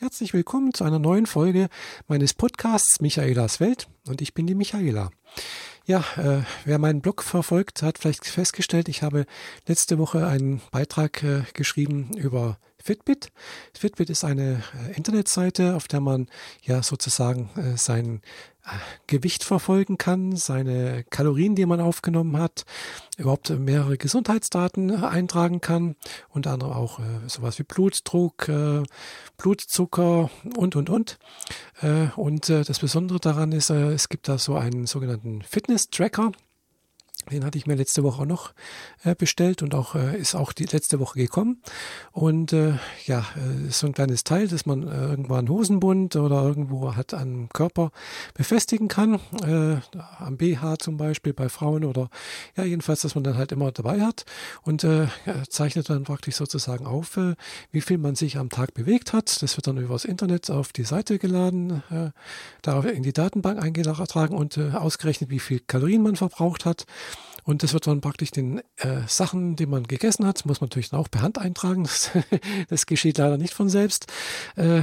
Herzlich willkommen zu einer neuen Folge meines Podcasts Michaelas Welt und ich bin die Michaela. Ja, äh, wer meinen Blog verfolgt, hat vielleicht festgestellt, ich habe letzte Woche einen Beitrag äh, geschrieben über Fitbit. Fitbit ist eine äh, Internetseite, auf der man ja sozusagen äh, sein äh, Gewicht verfolgen kann, seine Kalorien, die man aufgenommen hat, überhaupt mehrere Gesundheitsdaten eintragen kann, unter anderem auch sowas wie Blutdruck, Blutzucker und, und, und. Und das Besondere daran ist, es gibt da so einen sogenannten Fitness-Tracker, den hatte ich mir letzte Woche noch äh, bestellt und auch äh, ist auch die letzte Woche gekommen. Und äh, ja, äh, ist so ein kleines Teil, das man äh, irgendwo an Hosenbund oder irgendwo hat am Körper befestigen kann, äh, am BH zum Beispiel bei Frauen oder ja jedenfalls, dass man dann halt immer dabei hat und äh, zeichnet dann praktisch sozusagen auf, äh, wie viel man sich am Tag bewegt hat. Das wird dann übers Internet auf die Seite geladen, äh, darauf in die Datenbank eingetragen und äh, ausgerechnet, wie viel Kalorien man verbraucht hat. Und das wird dann praktisch den äh, Sachen, die man gegessen hat, muss man natürlich auch per Hand eintragen. Das, das geschieht leider nicht von selbst. Äh,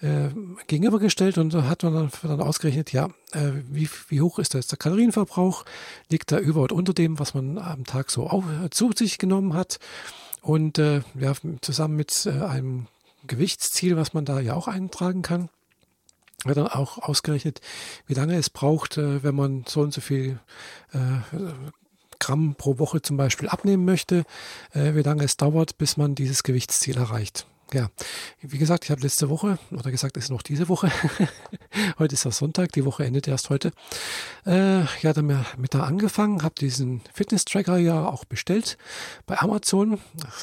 äh, gegenübergestellt und hat man dann, dann ausgerechnet, ja, äh, wie, wie hoch ist jetzt der Kalorienverbrauch? Liegt da über und unter dem, was man am Tag so auf, äh, zu sich genommen hat? Und äh, ja, zusammen mit einem Gewichtsziel, was man da ja auch eintragen kann wird dann auch ausgerechnet, wie lange es braucht, wenn man so und so viel Gramm pro Woche zum Beispiel abnehmen möchte, äh, wie lange es dauert, bis man dieses Gewichtsziel erreicht. Ja, wie gesagt, ich habe letzte Woche, oder gesagt, es ist noch diese Woche, heute ist das Sonntag, die Woche endet erst heute, äh, ja, mit da angefangen, habe diesen Fitness-Tracker ja auch bestellt bei Amazon.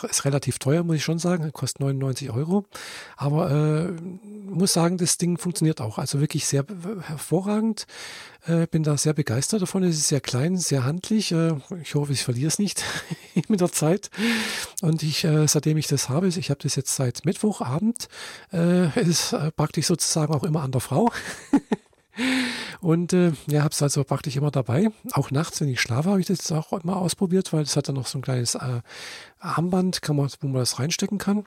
Ist relativ teuer, muss ich schon sagen, kostet 99 Euro, aber äh, muss sagen, das Ding funktioniert auch, also wirklich sehr hervorragend. Äh, bin da sehr begeistert davon. Es ist sehr klein, sehr handlich. Äh, ich hoffe, ich verliere es nicht mit der Zeit. Und ich, äh, seitdem ich das habe, ich habe das jetzt seit Mittwochabend, äh, ist äh, praktisch sozusagen auch immer an der Frau. Und äh, ja, habe es also praktisch immer dabei. Auch nachts, wenn ich schlafe, habe ich das auch immer ausprobiert, weil es hat dann noch so ein kleines äh, Armband, kann man, wo man das reinstecken kann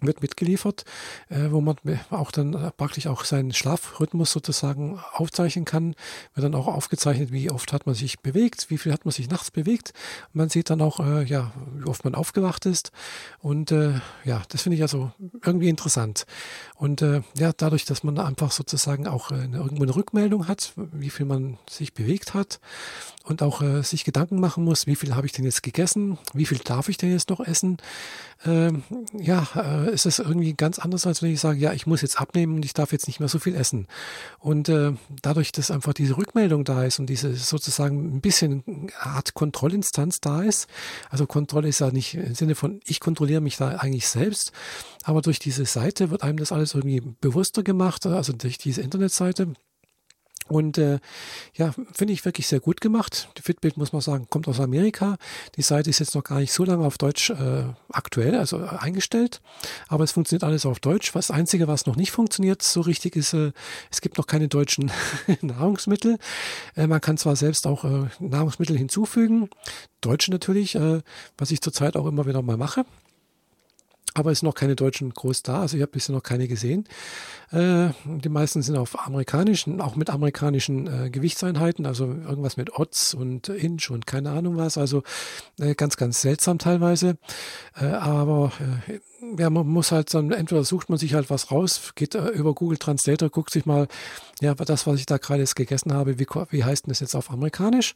wird mitgeliefert, äh, wo man auch dann praktisch auch seinen Schlafrhythmus sozusagen aufzeichnen kann. Wird dann auch aufgezeichnet, wie oft hat man sich bewegt, wie viel hat man sich nachts bewegt. Man sieht dann auch, äh, ja, wie oft man aufgewacht ist. Und äh, ja, das finde ich also irgendwie interessant. Und äh, ja, dadurch, dass man einfach sozusagen auch äh, eine, irgendwo eine Rückmeldung hat, wie viel man sich bewegt hat und auch äh, sich Gedanken machen muss, wie viel habe ich denn jetzt gegessen, wie viel darf ich denn jetzt noch essen, ähm, ja, äh, ist es irgendwie ganz anders, als wenn ich sage, ja, ich muss jetzt abnehmen und ich darf jetzt nicht mehr so viel essen. Und äh, dadurch, dass einfach diese Rückmeldung da ist und diese sozusagen ein bisschen Art Kontrollinstanz da ist, also Kontrolle ist ja nicht im Sinne von, ich kontrolliere mich da eigentlich selbst, aber durch diese Seite wird einem das alles irgendwie bewusster gemacht, also durch diese Internetseite. Und äh, ja, finde ich wirklich sehr gut gemacht. Die Fitbit, muss man sagen, kommt aus Amerika. Die Seite ist jetzt noch gar nicht so lange auf Deutsch äh, aktuell, also äh, eingestellt. Aber es funktioniert alles auf Deutsch. Was Einzige, was noch nicht funktioniert so richtig, ist, äh, es gibt noch keine deutschen Nahrungsmittel. Äh, man kann zwar selbst auch äh, Nahrungsmittel hinzufügen, deutsche natürlich, äh, was ich zurzeit auch immer wieder mal mache aber es sind noch keine Deutschen groß da. Also ich habe bisher noch keine gesehen. Äh, die meisten sind auf amerikanischen, auch mit amerikanischen äh, Gewichtseinheiten, also irgendwas mit Odds und Inch und keine Ahnung was. Also äh, ganz, ganz seltsam teilweise. Äh, aber äh, ja, man muss halt dann, entweder sucht man sich halt was raus, geht äh, über Google Translator, guckt sich mal, ja, das, was ich da gerade jetzt gegessen habe, wie, wie heißt denn das jetzt auf Amerikanisch?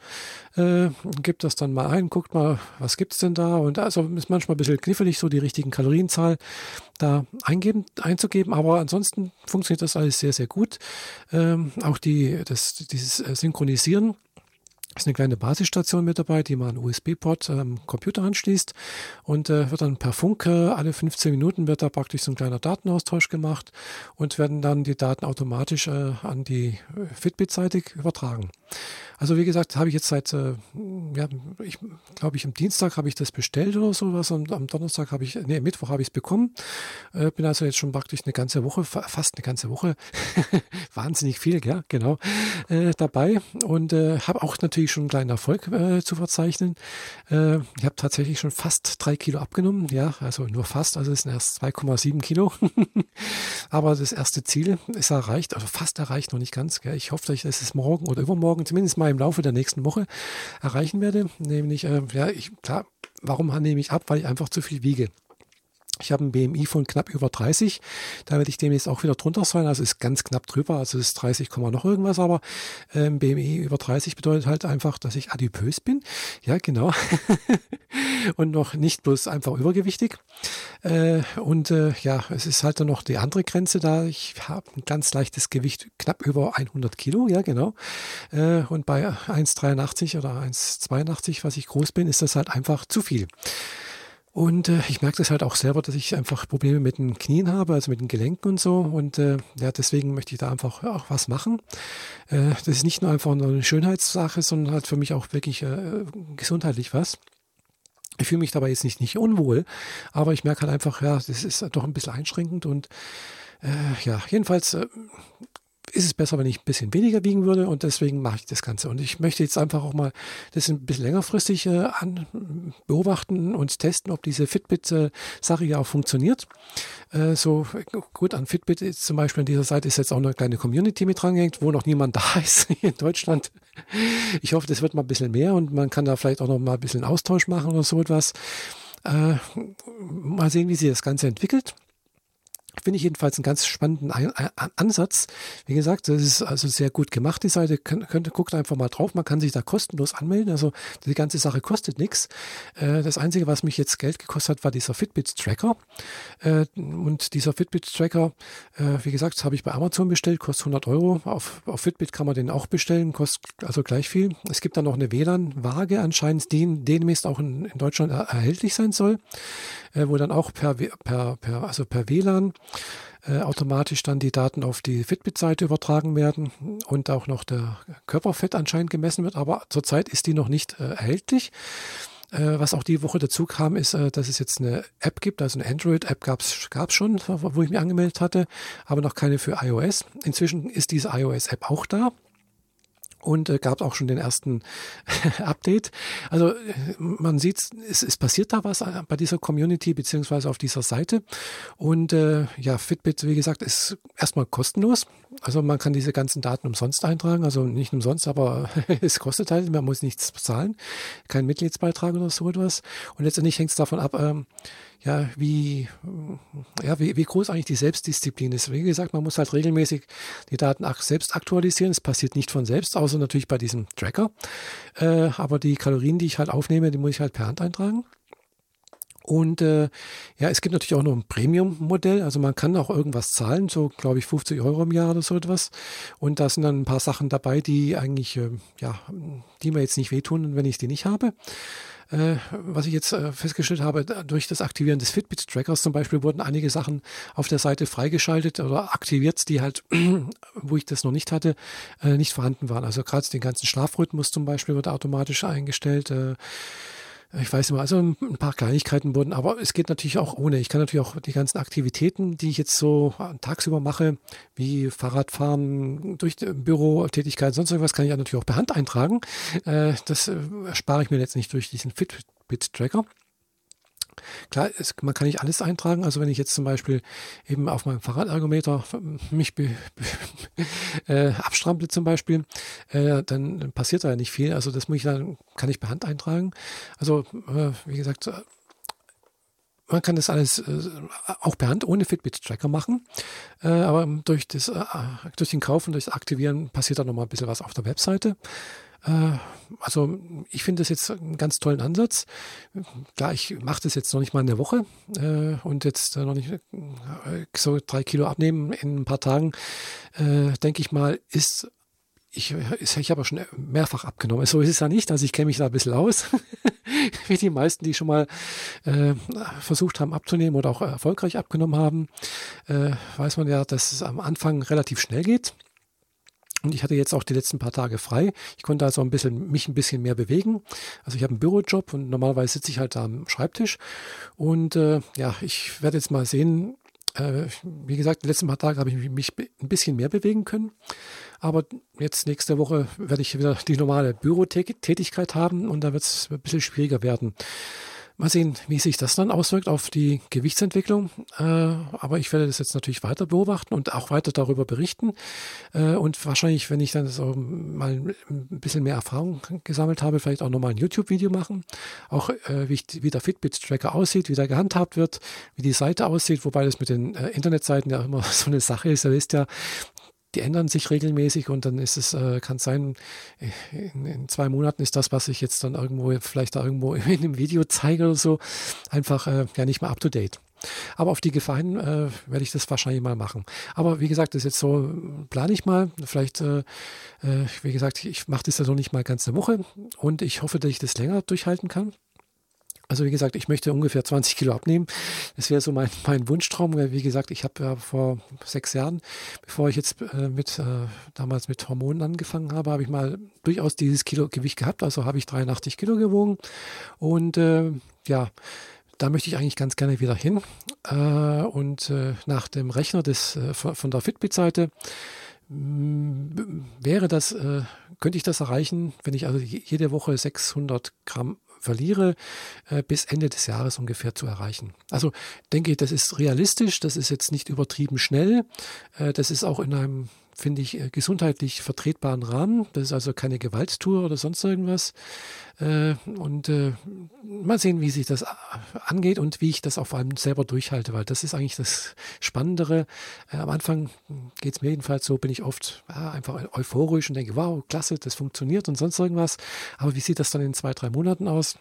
Äh, gibt das dann mal ein, guckt mal, was gibt's denn da? Und also ist manchmal ein bisschen knifflig, so die richtigen Kalorienzahl da eingeben, einzugeben, aber ansonsten funktioniert das alles sehr, sehr gut. Ähm, auch die, das, dieses äh, Synchronisieren ist eine kleine Basisstation mit dabei, die man USB-Port am Computer anschließt und äh, wird dann per Funk äh, alle 15 Minuten wird da praktisch so ein kleiner Datenaustausch gemacht und werden dann die Daten automatisch äh, an die Fitbit-Seite übertragen. Also wie gesagt, habe ich jetzt seit, äh, ja, ich glaube ich, am Dienstag habe ich das bestellt oder sowas und am Donnerstag habe ich, nee, Mittwoch habe ich es bekommen. Äh, bin also jetzt schon praktisch eine ganze Woche, fast eine ganze Woche, wahnsinnig viel, ja, genau, äh, dabei und äh, habe auch natürlich schon einen kleinen Erfolg äh, zu verzeichnen. Äh, ich habe tatsächlich schon fast drei Kilo abgenommen, ja, also nur fast, also es sind erst 2,7 Kilo. Aber das erste Ziel ist erreicht, also fast erreicht, noch nicht ganz. Gell. Ich hoffe, dass ich das morgen oder übermorgen, zumindest mal im Laufe der nächsten Woche erreichen werde. Nämlich, äh, ja, ich, klar, warum nehme ich ab? Weil ich einfach zu viel wiege. Ich habe ein BMI von knapp über 30. Da werde ich demnächst auch wieder drunter sein. Also ist ganz knapp drüber. Also ist 30, noch irgendwas. Aber ähm, BMI über 30 bedeutet halt einfach, dass ich adipös bin. Ja, genau. und noch nicht bloß einfach übergewichtig. Äh, und äh, ja, es ist halt dann noch die andere Grenze da. Ich habe ein ganz leichtes Gewicht, knapp über 100 Kilo. Ja, genau. Äh, und bei 1,83 oder 1,82, was ich groß bin, ist das halt einfach zu viel. Und äh, ich merke das halt auch selber, dass ich einfach Probleme mit den Knien habe, also mit den Gelenken und so. Und äh, ja, deswegen möchte ich da einfach auch was machen. Äh, das ist nicht nur einfach nur eine Schönheitssache, sondern halt für mich auch wirklich äh, gesundheitlich was. Ich fühle mich dabei jetzt nicht, nicht unwohl, aber ich merke halt einfach, ja, das ist doch ein bisschen einschränkend und äh, ja, jedenfalls äh, ist es besser, wenn ich ein bisschen weniger wiegen würde und deswegen mache ich das Ganze. Und ich möchte jetzt einfach auch mal das ein bisschen längerfristig äh, an, beobachten und testen, ob diese Fitbit-Sache ja auch funktioniert. Äh, so gut an Fitbit ist zum Beispiel an dieser Seite ist jetzt auch eine kleine Community mit drangehängt, wo noch niemand da ist in Deutschland. Ich hoffe, das wird mal ein bisschen mehr und man kann da vielleicht auch noch mal ein bisschen Austausch machen oder so etwas. Äh, mal sehen, wie sich das Ganze entwickelt. Finde ich jedenfalls einen ganz spannenden Ansatz. Wie gesagt, das ist also sehr gut gemacht, die Seite. Könnt, guckt einfach mal drauf. Man kann sich da kostenlos anmelden. Also die ganze Sache kostet nichts. Äh, das Einzige, was mich jetzt Geld gekostet hat, war dieser Fitbit-Tracker. Äh, und dieser Fitbit-Tracker, äh, wie gesagt, habe ich bei Amazon bestellt, kostet 100 Euro. Auf, auf Fitbit kann man den auch bestellen, kostet also gleich viel. Es gibt dann noch eine WLAN-Waage anscheinend, die demnächst auch in, in Deutschland erhältlich sein soll, wo dann auch per, per, per, also per WLAN äh, automatisch dann die Daten auf die Fitbit-Seite übertragen werden und auch noch der Körperfett anscheinend gemessen wird. Aber zurzeit ist die noch nicht äh, erhältlich. Äh, was auch die Woche dazu kam, ist, äh, dass es jetzt eine App gibt, also eine Android-App gab es schon, wo ich mich angemeldet hatte, aber noch keine für iOS. Inzwischen ist diese iOS-App auch da und äh, gab auch schon den ersten Update. Also man sieht, es, es passiert da was äh, bei dieser Community beziehungsweise auf dieser Seite. Und äh, ja, Fitbit, wie gesagt, ist erstmal kostenlos. Also man kann diese ganzen Daten umsonst eintragen, also nicht umsonst, aber es kostet halt, man muss nichts bezahlen, kein Mitgliedsbeitrag oder so etwas. Und letztendlich hängt es davon ab, ähm, ja, wie, ja, wie, wie groß eigentlich die Selbstdisziplin ist. Wie gesagt, man muss halt regelmäßig die Daten selbst aktualisieren. Es passiert nicht von selbst, außer natürlich bei diesem Tracker. Äh, aber die Kalorien, die ich halt aufnehme, die muss ich halt per Hand eintragen. Und äh, ja, es gibt natürlich auch noch ein Premium-Modell. Also man kann auch irgendwas zahlen, so glaube ich 50 Euro im Jahr oder so etwas. Und da sind dann ein paar Sachen dabei, die eigentlich, äh, ja, die mir jetzt nicht wehtun, wenn ich die nicht habe. Äh, was ich jetzt äh, festgestellt habe, durch das Aktivieren des Fitbit-Trackers zum Beispiel wurden einige Sachen auf der Seite freigeschaltet oder aktiviert, die halt, wo ich das noch nicht hatte, äh, nicht vorhanden waren. Also gerade den ganzen Schlafrhythmus zum Beispiel wird automatisch eingestellt. Äh, ich weiß immer, also ein paar Kleinigkeiten wurden, aber es geht natürlich auch ohne. Ich kann natürlich auch die ganzen Aktivitäten, die ich jetzt so tagsüber mache, wie Fahrradfahren, durch Bürotätigkeit, sonst irgendwas, kann ich natürlich auch per Hand eintragen. Äh, das erspare ich mir letztlich durch diesen Fitbit-Tracker. Klar, es, man kann nicht alles eintragen. Also wenn ich jetzt zum Beispiel eben auf meinem Fahrradergometer mich be, be, äh, abstrample zum Beispiel, äh, dann passiert da ja nicht viel. Also das muss ich dann, kann ich per Hand eintragen. Also äh, wie gesagt, äh, man kann das alles äh, auch per Hand ohne Fitbit-Tracker machen. Äh, aber durch, das, äh, durch den Kauf und durch das Aktivieren passiert da nochmal ein bisschen was auf der Webseite. Äh, also ich finde das jetzt einen ganz tollen Ansatz. Klar, ich mache das jetzt noch nicht mal in der Woche äh, und jetzt noch nicht äh, so drei Kilo abnehmen in ein paar Tagen, denke ich mal, ist ich, ich habe schon mehrfach abgenommen. So ist es ja nicht. Also ich kenne mich da ein bisschen aus, wie die meisten, die schon mal äh, versucht haben abzunehmen oder auch erfolgreich abgenommen haben, äh, weiß man ja, dass es am Anfang relativ schnell geht. Und ich hatte jetzt auch die letzten paar Tage frei. Ich konnte also ein bisschen, mich ein bisschen mehr bewegen. Also ich habe einen Bürojob und normalerweise sitze ich halt da am Schreibtisch. Und äh, ja, ich werde jetzt mal sehen. Äh, wie gesagt, die letzten paar Tage habe ich mich ein bisschen mehr bewegen können. Aber jetzt nächste Woche werde ich wieder die normale Bürotätigkeit haben und da wird es ein bisschen schwieriger werden. Mal sehen, wie sich das dann auswirkt auf die Gewichtsentwicklung. Äh, aber ich werde das jetzt natürlich weiter beobachten und auch weiter darüber berichten. Äh, und wahrscheinlich, wenn ich dann so mal ein bisschen mehr Erfahrung gesammelt habe, vielleicht auch nochmal ein YouTube-Video machen. Auch äh, wie, der Fitbit-Tracker aussieht, wie der gehandhabt wird, wie die Seite aussieht, wobei das mit den Internetseiten ja immer so eine Sache ist. Ihr wisst ja, die ändern sich regelmäßig und dann ist es, äh, kann sein, in, in, zwei Monaten ist das, was ich jetzt dann irgendwo, vielleicht da irgendwo in einem Video zeige oder so, einfach äh, ja nicht mehr up to date. Aber auf die Gefahr hin äh, werde ich das wahrscheinlich mal machen. Aber wie gesagt, das ist jetzt so, plane ich mal. Vielleicht, äh, äh wie gesagt, ich mache das ja so nicht mal ganz eine Woche und ich hoffe, dass ich das länger durchhalten kann. Also wie gesagt, ich möchte ungefähr 20 Kilo abnehmen. Das wäre so mein, mein Wunschtraum. Wie gesagt, ich habe ja vor sechs Jahren, bevor ich jetzt äh, mit äh, damals mit Hormonen angefangen habe, habe ich mal durchaus dieses Kilo Gewicht gehabt. Also habe ich 83 Kilo gewogen. Und äh, ja, da möchte ich eigentlich ganz gerne wieder hin. Äh, und äh, nach dem Rechner des, äh, von der Fitbit-Seite wäre das, könnte ich das erreichen, wenn ich also jede Woche 600 Gramm verliere, äh, bis Ende des Jahres ungefähr zu erreichen. Also denke ich, das ist realistisch, das ist jetzt nicht übertrieben schnell, äh, das ist auch in einem finde ich, äh, gesundheitlich vertretbaren Rahmen. Das ist also keine Gewalttour oder sonst irgendwas. Und mal sehen, wie sich das angeht und wie ich das auch vor allem selber durchhalte, weil das ist eigentlich das Spannendere. Am Anfang geht es mir jedenfalls so, bin ich oft einfach euphorisch und denke, wow, klasse, das funktioniert und sonst irgendwas. Aber wie sieht das dann in zwei, drei Monaten aus?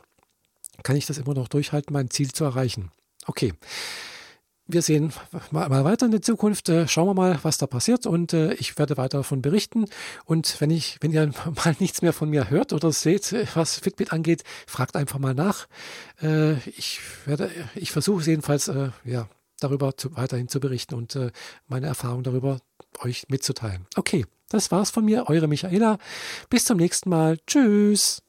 Kann ich das immer noch durchhalten, mein Ziel zu erreichen? Okay wir sehen mal, weiter in der Zukunft. Äh, schauen wir mal, was da passiert und äh, ich werde weiter davon berichten. Und wenn ich, wenn ihr mal nichts mehr von mir hört oder seht, äh, was Fitbit angeht, fragt einfach mal nach. ich werde, ich versuche jedenfalls, ja, darüber zu, weiterhin zu berichten und meine Erfahrung darüber euch mitzuteilen. Okay, das war's von mir, eure Michaela. Bis zum nächsten Mal. Tschüss.